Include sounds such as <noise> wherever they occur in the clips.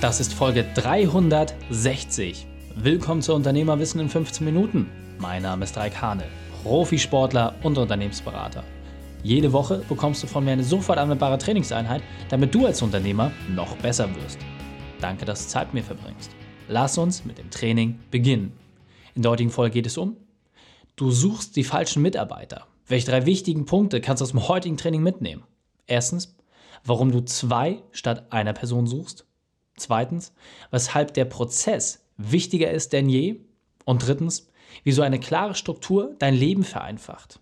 Das ist Folge 360. Willkommen zu Unternehmerwissen in 15 Minuten. Mein Name ist Raik Hane, Profisportler und Unternehmensberater. Jede Woche bekommst du von mir eine sofort anwendbare Trainingseinheit, damit du als Unternehmer noch besser wirst. Danke, dass du Zeit mit mir verbringst. Lass uns mit dem Training beginnen. In der heutigen Folge geht es um, du suchst die falschen Mitarbeiter. Welche drei wichtigen Punkte kannst du aus dem heutigen Training mitnehmen? Erstens, warum du zwei statt einer Person suchst. Zweitens, weshalb der Prozess wichtiger ist denn je. Und drittens, wieso eine klare Struktur dein Leben vereinfacht.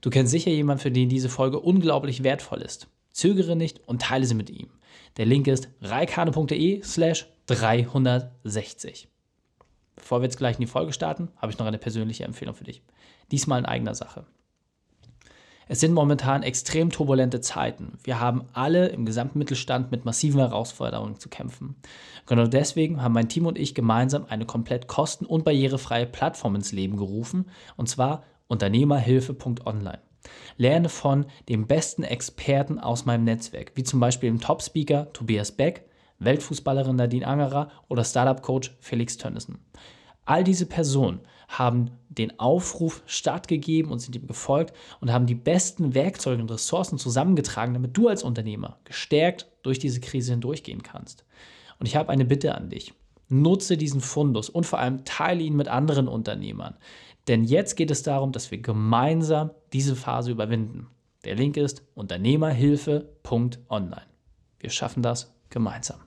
Du kennst sicher jemanden, für den diese Folge unglaublich wertvoll ist. Zögere nicht und teile sie mit ihm. Der Link ist reikane.de slash 360. Bevor wir jetzt gleich in die Folge starten, habe ich noch eine persönliche Empfehlung für dich. Diesmal in eigener Sache. Es sind momentan extrem turbulente Zeiten. Wir haben alle im gesamten Mittelstand mit massiven Herausforderungen zu kämpfen. Genau deswegen haben mein Team und ich gemeinsam eine komplett kosten- und barrierefreie Plattform ins Leben gerufen, und zwar unternehmerhilfe.online. Lerne von den besten Experten aus meinem Netzwerk, wie zum Beispiel dem Top-Speaker Tobias Beck, Weltfußballerin Nadine Angerer oder Startup-Coach Felix Tönnissen. All diese Personen haben den Aufruf stattgegeben und sind ihm gefolgt und haben die besten Werkzeuge und Ressourcen zusammengetragen, damit du als Unternehmer gestärkt durch diese Krise hindurchgehen kannst. Und ich habe eine Bitte an dich. Nutze diesen Fundus und vor allem teile ihn mit anderen Unternehmern. Denn jetzt geht es darum, dass wir gemeinsam diese Phase überwinden. Der Link ist unternehmerhilfe.online. Wir schaffen das gemeinsam.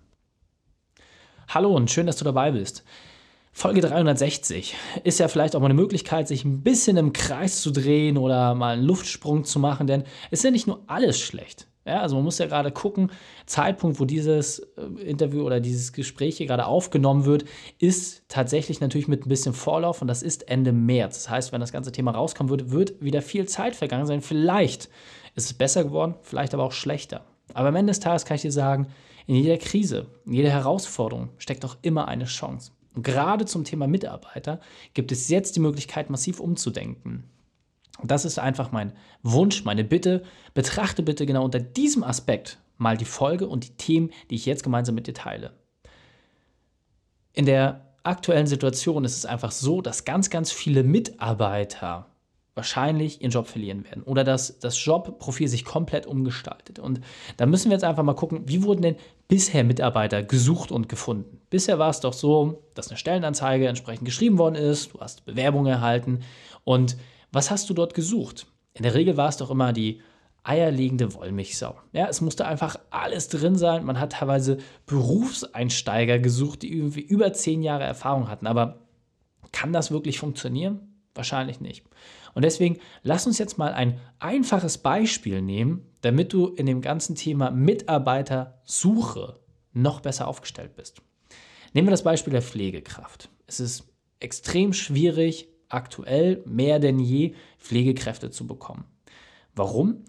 Hallo und schön, dass du dabei bist. Folge 360 ist ja vielleicht auch mal eine Möglichkeit, sich ein bisschen im Kreis zu drehen oder mal einen Luftsprung zu machen, denn es ist ja nicht nur alles schlecht. Ja, also man muss ja gerade gucken, Zeitpunkt, wo dieses äh, Interview oder dieses Gespräch hier gerade aufgenommen wird, ist tatsächlich natürlich mit ein bisschen Vorlauf und das ist Ende März. Das heißt, wenn das ganze Thema rauskommen würde, wird wieder viel Zeit vergangen sein. Vielleicht ist es besser geworden, vielleicht aber auch schlechter. Aber am Ende des Tages kann ich dir sagen, in jeder Krise, in jeder Herausforderung steckt auch immer eine Chance. Und gerade zum Thema Mitarbeiter gibt es jetzt die Möglichkeit, massiv umzudenken. Das ist einfach mein Wunsch, meine Bitte. Betrachte bitte genau unter diesem Aspekt mal die Folge und die Themen, die ich jetzt gemeinsam mit dir teile. In der aktuellen Situation ist es einfach so, dass ganz, ganz viele Mitarbeiter wahrscheinlich ihren Job verlieren werden oder dass das Jobprofil sich komplett umgestaltet. Und da müssen wir jetzt einfach mal gucken, wie wurden denn bisher Mitarbeiter gesucht und gefunden? Bisher war es doch so, dass eine Stellenanzeige entsprechend geschrieben worden ist, du hast Bewerbungen erhalten und was hast du dort gesucht? In der Regel war es doch immer die eierlegende Wollmilchsau. Ja, es musste einfach alles drin sein. Man hat teilweise Berufseinsteiger gesucht, die irgendwie über zehn Jahre Erfahrung hatten. Aber kann das wirklich funktionieren? Wahrscheinlich nicht. Und deswegen lass uns jetzt mal ein einfaches Beispiel nehmen, damit du in dem ganzen Thema Mitarbeitersuche noch besser aufgestellt bist. Nehmen wir das Beispiel der Pflegekraft. Es ist extrem schwierig, aktuell mehr denn je Pflegekräfte zu bekommen. Warum?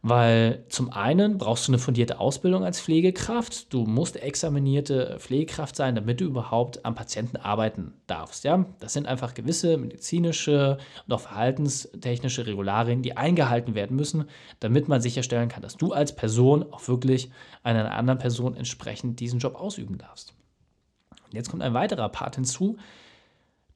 Weil zum einen brauchst du eine fundierte Ausbildung als Pflegekraft. Du musst examinierte Pflegekraft sein, damit du überhaupt am Patienten arbeiten darfst. Ja? Das sind einfach gewisse medizinische und auch verhaltenstechnische Regularien, die eingehalten werden müssen, damit man sicherstellen kann, dass du als Person auch wirklich einer anderen Person entsprechend diesen Job ausüben darfst. Und jetzt kommt ein weiterer Part hinzu.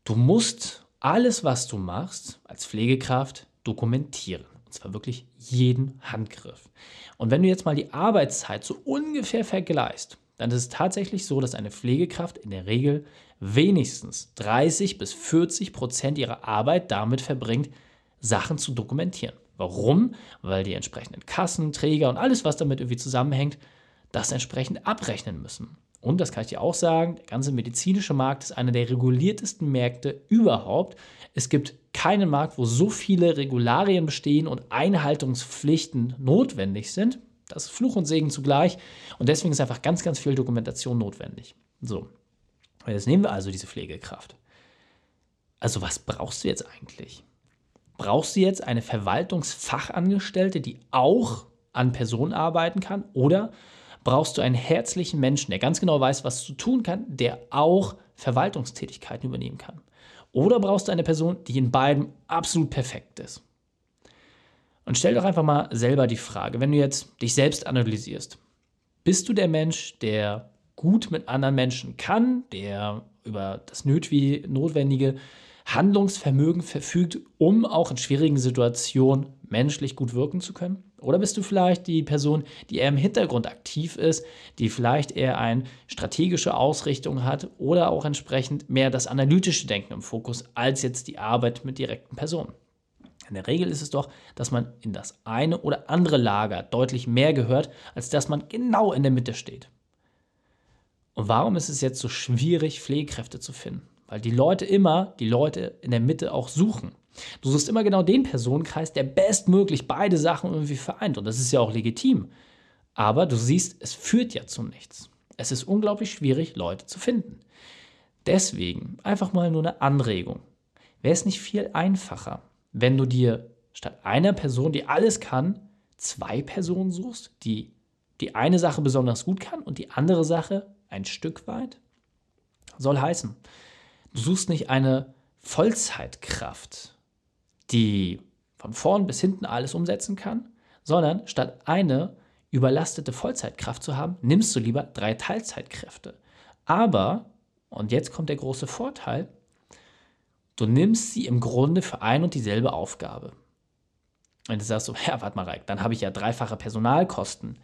Du musst alles, was du machst als Pflegekraft, dokumentieren. Und zwar wirklich jeden Handgriff. Und wenn du jetzt mal die Arbeitszeit so ungefähr vergleichst, dann ist es tatsächlich so, dass eine Pflegekraft in der Regel wenigstens 30 bis 40 Prozent ihrer Arbeit damit verbringt, Sachen zu dokumentieren. Warum? Weil die entsprechenden Kassen, Träger und alles, was damit irgendwie zusammenhängt, das entsprechend abrechnen müssen. Und das kann ich dir auch sagen, der ganze medizinische Markt ist einer der reguliertesten Märkte überhaupt. Es gibt keinen Markt, wo so viele Regularien bestehen und Einhaltungspflichten notwendig sind. Das ist Fluch und Segen zugleich. Und deswegen ist einfach ganz, ganz viel Dokumentation notwendig. So, jetzt nehmen wir also diese Pflegekraft. Also was brauchst du jetzt eigentlich? Brauchst du jetzt eine Verwaltungsfachangestellte, die auch an Personen arbeiten kann? Oder brauchst du einen herzlichen Menschen, der ganz genau weiß, was zu tun kann, der auch Verwaltungstätigkeiten übernehmen kann. Oder brauchst du eine Person, die in beiden absolut perfekt ist. Und stell doch einfach mal selber die Frage, wenn du jetzt dich selbst analysierst, bist du der Mensch, der gut mit anderen Menschen kann, der über das notwendige Handlungsvermögen verfügt, um auch in schwierigen Situationen menschlich gut wirken zu können? Oder bist du vielleicht die Person, die eher im Hintergrund aktiv ist, die vielleicht eher eine strategische Ausrichtung hat oder auch entsprechend mehr das analytische Denken im Fokus als jetzt die Arbeit mit direkten Personen? In der Regel ist es doch, dass man in das eine oder andere Lager deutlich mehr gehört, als dass man genau in der Mitte steht. Und warum ist es jetzt so schwierig, Pflegekräfte zu finden? Weil die Leute immer die Leute in der Mitte auch suchen. Du suchst immer genau den Personenkreis, der bestmöglich beide Sachen irgendwie vereint. Und das ist ja auch legitim. Aber du siehst, es führt ja zu nichts. Es ist unglaublich schwierig, Leute zu finden. Deswegen einfach mal nur eine Anregung. Wäre es nicht viel einfacher, wenn du dir statt einer Person, die alles kann, zwei Personen suchst, die die eine Sache besonders gut kann und die andere Sache ein Stück weit? Soll heißen, Du suchst nicht eine Vollzeitkraft, die von vorn bis hinten alles umsetzen kann, sondern statt eine überlastete Vollzeitkraft zu haben, nimmst du lieber drei Teilzeitkräfte. Aber, und jetzt kommt der große Vorteil, du nimmst sie im Grunde für ein und dieselbe Aufgabe. Und du sagst so, <laughs> ja, warte mal, Reik, dann habe ich ja dreifache Personalkosten.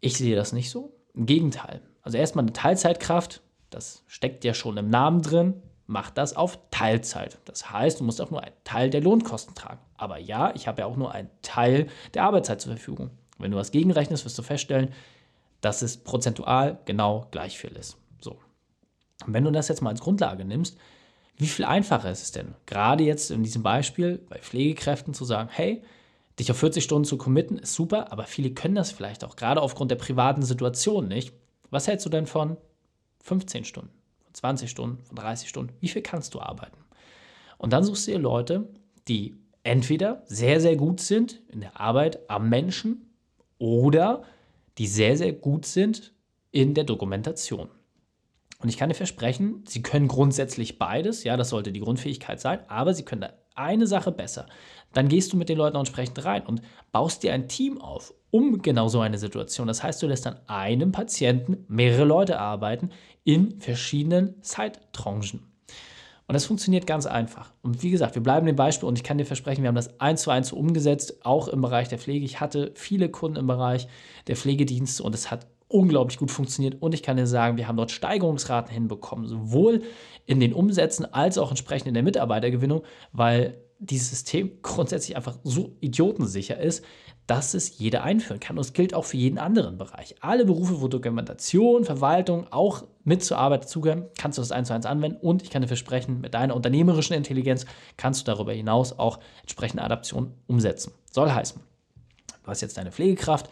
Ich sehe das nicht so. Im Gegenteil. Also erstmal eine Teilzeitkraft, das steckt ja schon im Namen drin, mach das auf Teilzeit. Das heißt, du musst auch nur einen Teil der Lohnkosten tragen. Aber ja, ich habe ja auch nur einen Teil der Arbeitszeit zur Verfügung. Wenn du was gegenrechnest, wirst du feststellen, dass es prozentual genau gleich viel ist. So. Und wenn du das jetzt mal als Grundlage nimmst, wie viel einfacher ist es denn, gerade jetzt in diesem Beispiel bei Pflegekräften zu sagen, hey, dich auf 40 Stunden zu committen, ist super, aber viele können das vielleicht auch, gerade aufgrund der privaten Situation nicht. Was hältst du denn von 15 Stunden, von 20 Stunden, von 30 Stunden. Wie viel kannst du arbeiten? Und dann suchst du dir Leute, die entweder sehr, sehr gut sind in der Arbeit am Menschen oder die sehr, sehr gut sind in der Dokumentation. Und ich kann dir versprechen, sie können grundsätzlich beides, ja, das sollte die Grundfähigkeit sein, aber sie können da eine Sache besser. Dann gehst du mit den Leuten auch entsprechend rein und baust dir ein Team auf um genau so eine Situation. Das heißt, du lässt an einem Patienten mehrere Leute arbeiten in verschiedenen Zeittranchen. Und das funktioniert ganz einfach. Und wie gesagt, wir bleiben im Beispiel und ich kann dir versprechen, wir haben das eins zu eins umgesetzt, auch im Bereich der Pflege. Ich hatte viele Kunden im Bereich der Pflegedienste und es hat unglaublich gut funktioniert. Und ich kann dir sagen, wir haben dort Steigerungsraten hinbekommen, sowohl in den Umsätzen als auch entsprechend in der Mitarbeitergewinnung, weil dieses System grundsätzlich einfach so idiotensicher ist, dass es jeder einführen kann. Und es gilt auch für jeden anderen Bereich. Alle Berufe, wo Dokumentation, Verwaltung auch mit zur Arbeit dazugehören, kannst du das eins zu eins anwenden. Und ich kann dir versprechen, mit deiner unternehmerischen Intelligenz kannst du darüber hinaus auch entsprechende Adaptionen umsetzen. Soll heißen, du hast jetzt deine Pflegekraft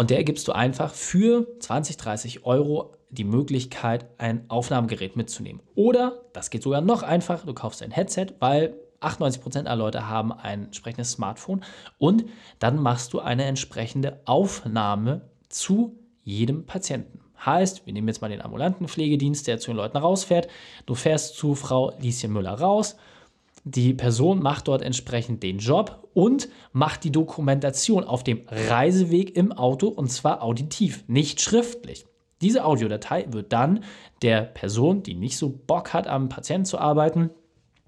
und der gibst du einfach für 20, 30 Euro die Möglichkeit, ein Aufnahmegerät mitzunehmen. Oder, das geht sogar noch einfacher, du kaufst ein Headset, weil 98% aller Leute haben ein entsprechendes Smartphone und dann machst du eine entsprechende Aufnahme zu jedem Patienten. Heißt, wir nehmen jetzt mal den ambulanten Pflegedienst, der zu den Leuten rausfährt. Du fährst zu Frau Lieschen Müller raus. Die Person macht dort entsprechend den Job und macht die Dokumentation auf dem Reiseweg im Auto und zwar auditiv, nicht schriftlich. Diese Audiodatei wird dann der Person, die nicht so Bock hat, am Patienten zu arbeiten,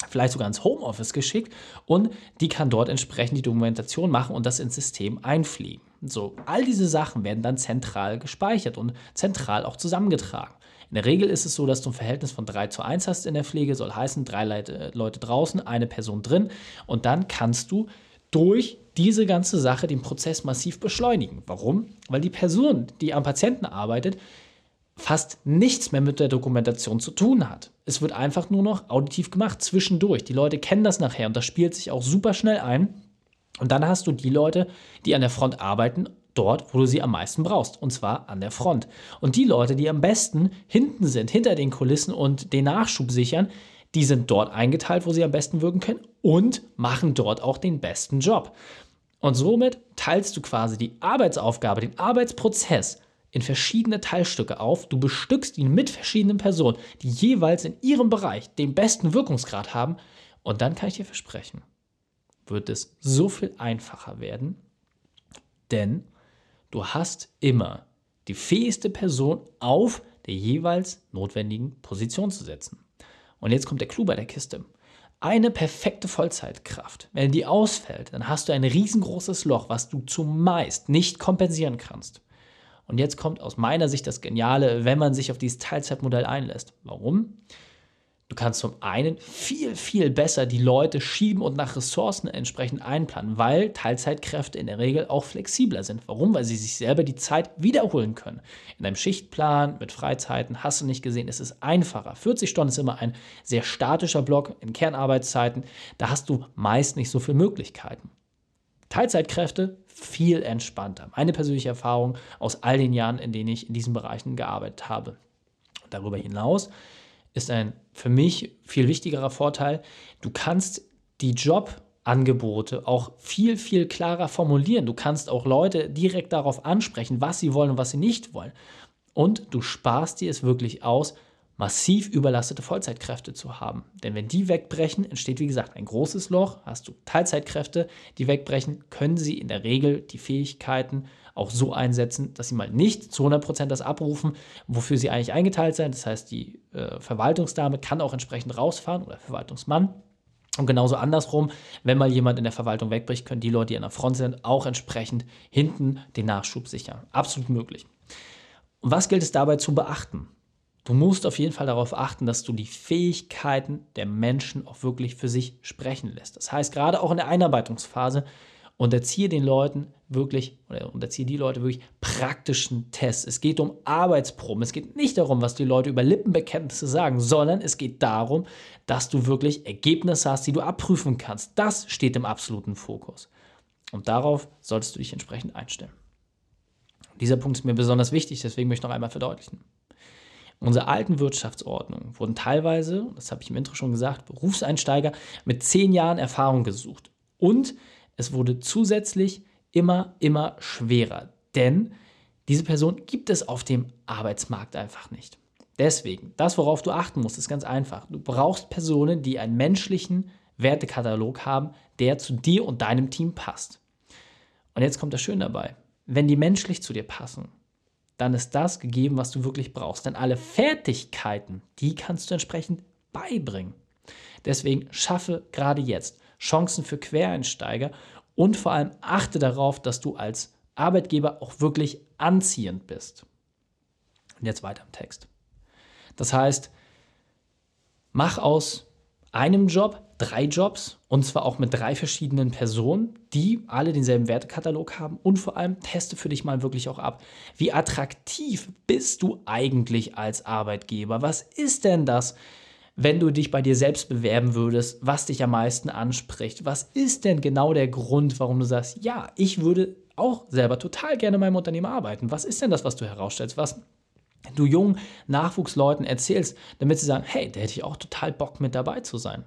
vielleicht sogar ins Homeoffice geschickt und die kann dort entsprechend die Dokumentation machen und das ins System einfliegen. So, all diese Sachen werden dann zentral gespeichert und zentral auch zusammengetragen. In der Regel ist es so, dass du ein Verhältnis von 3 zu 1 hast in der Pflege, soll heißen, drei Leute, Leute draußen, eine Person drin und dann kannst du durch diese ganze Sache den Prozess massiv beschleunigen. Warum? Weil die Person, die am Patienten arbeitet, fast nichts mehr mit der Dokumentation zu tun hat. Es wird einfach nur noch auditiv gemacht, zwischendurch. Die Leute kennen das nachher und das spielt sich auch super schnell ein. Und dann hast du die Leute, die an der Front arbeiten, dort, wo du sie am meisten brauchst, und zwar an der Front. Und die Leute, die am besten hinten sind, hinter den Kulissen und den Nachschub sichern, die sind dort eingeteilt, wo sie am besten wirken können und machen dort auch den besten Job. Und somit teilst du quasi die Arbeitsaufgabe, den Arbeitsprozess in verschiedene Teilstücke auf. Du bestückst ihn mit verschiedenen Personen, die jeweils in ihrem Bereich den besten Wirkungsgrad haben. Und dann kann ich dir versprechen, wird es so viel einfacher werden, denn du hast immer die fähigste Person auf der jeweils notwendigen Position zu setzen. Und jetzt kommt der Clou bei der Kiste. Eine perfekte Vollzeitkraft, wenn die ausfällt, dann hast du ein riesengroßes Loch, was du zumeist nicht kompensieren kannst. Und jetzt kommt aus meiner Sicht das Geniale, wenn man sich auf dieses Teilzeitmodell einlässt. Warum? Du kannst zum einen viel, viel besser die Leute schieben und nach Ressourcen entsprechend einplanen, weil Teilzeitkräfte in der Regel auch flexibler sind. Warum? Weil sie sich selber die Zeit wiederholen können. In einem Schichtplan mit Freizeiten hast du nicht gesehen, es ist einfacher. 40 Stunden ist immer ein sehr statischer Block in Kernarbeitszeiten. Da hast du meist nicht so viele Möglichkeiten. Teilzeitkräfte viel entspannter. Meine persönliche Erfahrung aus all den Jahren, in denen ich in diesen Bereichen gearbeitet habe. darüber hinaus ist ein für mich viel wichtigerer Vorteil. Du kannst die Jobangebote auch viel, viel klarer formulieren. Du kannst auch Leute direkt darauf ansprechen, was sie wollen und was sie nicht wollen. Und du sparst dir es wirklich aus, massiv überlastete Vollzeitkräfte zu haben. Denn wenn die wegbrechen, entsteht wie gesagt ein großes Loch. Hast du Teilzeitkräfte, die wegbrechen, können sie in der Regel die Fähigkeiten auch so einsetzen, dass sie mal nicht zu 100% das abrufen, wofür sie eigentlich eingeteilt sind. Das heißt, die äh, Verwaltungsdame kann auch entsprechend rausfahren oder Verwaltungsmann. Und genauso andersrum, wenn mal jemand in der Verwaltung wegbricht, können die Leute, die an der Front sind, auch entsprechend hinten den Nachschub sichern. Absolut möglich. Und was gilt es dabei zu beachten? Du musst auf jeden Fall darauf achten, dass du die Fähigkeiten der Menschen auch wirklich für sich sprechen lässt. Das heißt, gerade auch in der Einarbeitungsphase unterziehe den Leuten wirklich, oder unterziehe die Leute wirklich praktischen Tests. Es geht um Arbeitsproben. Es geht nicht darum, was die Leute über Lippenbekenntnisse sagen, sondern es geht darum, dass du wirklich Ergebnisse hast, die du abprüfen kannst. Das steht im absoluten Fokus. Und darauf solltest du dich entsprechend einstellen. Dieser Punkt ist mir besonders wichtig, deswegen möchte ich noch einmal verdeutlichen. Unserer alten Wirtschaftsordnung wurden teilweise, das habe ich im Intro schon gesagt, Berufseinsteiger mit zehn Jahren Erfahrung gesucht. Und es wurde zusätzlich immer, immer schwerer, denn diese Person gibt es auf dem Arbeitsmarkt einfach nicht. Deswegen, das, worauf du achten musst, ist ganz einfach. Du brauchst Personen, die einen menschlichen Wertekatalog haben, der zu dir und deinem Team passt. Und jetzt kommt das Schöne dabei. Wenn die menschlich zu dir passen, dann ist das gegeben, was du wirklich brauchst. Denn alle Fertigkeiten, die kannst du entsprechend beibringen. Deswegen schaffe gerade jetzt Chancen für Quereinsteiger und vor allem achte darauf, dass du als Arbeitgeber auch wirklich anziehend bist. Und jetzt weiter im Text. Das heißt, mach aus einem Job drei Jobs und zwar auch mit drei verschiedenen Personen, die alle denselben Wertekatalog haben und vor allem teste für dich mal wirklich auch ab, wie attraktiv bist du eigentlich als Arbeitgeber? Was ist denn das, wenn du dich bei dir selbst bewerben würdest, was dich am meisten anspricht? Was ist denn genau der Grund, warum du sagst, ja, ich würde auch selber total gerne in meinem Unternehmen arbeiten? Was ist denn das, was du herausstellst? Was du jungen Nachwuchsleuten erzählst, damit sie sagen, hey, da hätte ich auch total Bock mit dabei zu sein.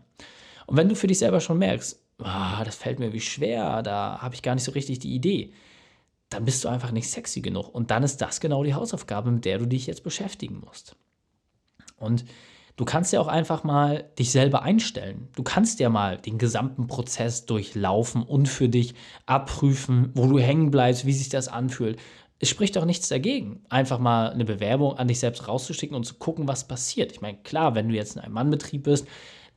Und wenn du für dich selber schon merkst, oh, das fällt mir wie schwer, da habe ich gar nicht so richtig die Idee, dann bist du einfach nicht sexy genug. Und dann ist das genau die Hausaufgabe, mit der du dich jetzt beschäftigen musst. Und Du kannst ja auch einfach mal dich selber einstellen. Du kannst ja mal den gesamten Prozess durchlaufen und für dich abprüfen, wo du hängen bleibst, wie sich das anfühlt. Es spricht doch nichts dagegen, einfach mal eine Bewerbung an dich selbst rauszuschicken und zu gucken, was passiert. Ich meine, klar, wenn du jetzt in einem Mannbetrieb bist,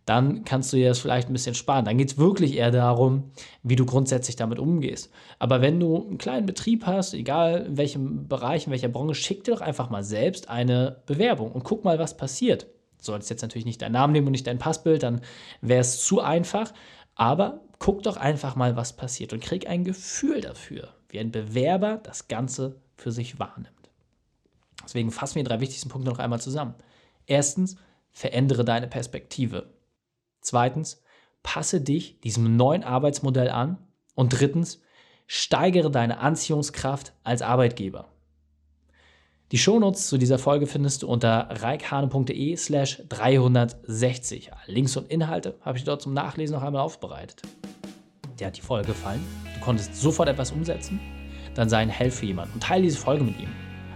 dann kannst du dir das vielleicht ein bisschen sparen. Dann geht es wirklich eher darum, wie du grundsätzlich damit umgehst. Aber wenn du einen kleinen Betrieb hast, egal in welchem Bereich, in welcher Branche, schick dir doch einfach mal selbst eine Bewerbung und guck mal, was passiert. Du solltest jetzt natürlich nicht deinen Namen nehmen und nicht dein Passbild, dann wäre es zu einfach. Aber guck doch einfach mal, was passiert und krieg ein Gefühl dafür, wie ein Bewerber das Ganze für sich wahrnimmt. Deswegen fassen wir die drei wichtigsten Punkte noch einmal zusammen. Erstens, verändere deine Perspektive. Zweitens, passe dich diesem neuen Arbeitsmodell an. Und drittens, steigere deine Anziehungskraft als Arbeitgeber. Die Shownotes zu dieser Folge findest du unter reikhane.de slash 360. Links und Inhalte habe ich dort zum Nachlesen noch einmal aufbereitet. Dir hat die Folge gefallen? Du konntest sofort etwas umsetzen? Dann sei ein Held für jemanden und teile diese Folge mit ihm.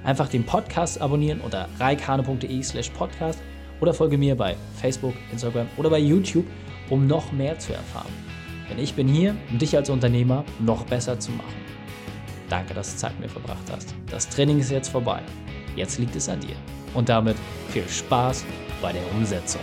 Einfach den Podcast abonnieren unter reikhane.de slash podcast oder folge mir bei Facebook, Instagram oder bei YouTube, um noch mehr zu erfahren. Denn ich bin hier, um dich als Unternehmer noch besser zu machen. Danke, dass du Zeit mit mir verbracht hast. Das Training ist jetzt vorbei. Jetzt liegt es an dir. Und damit viel Spaß bei der Umsetzung.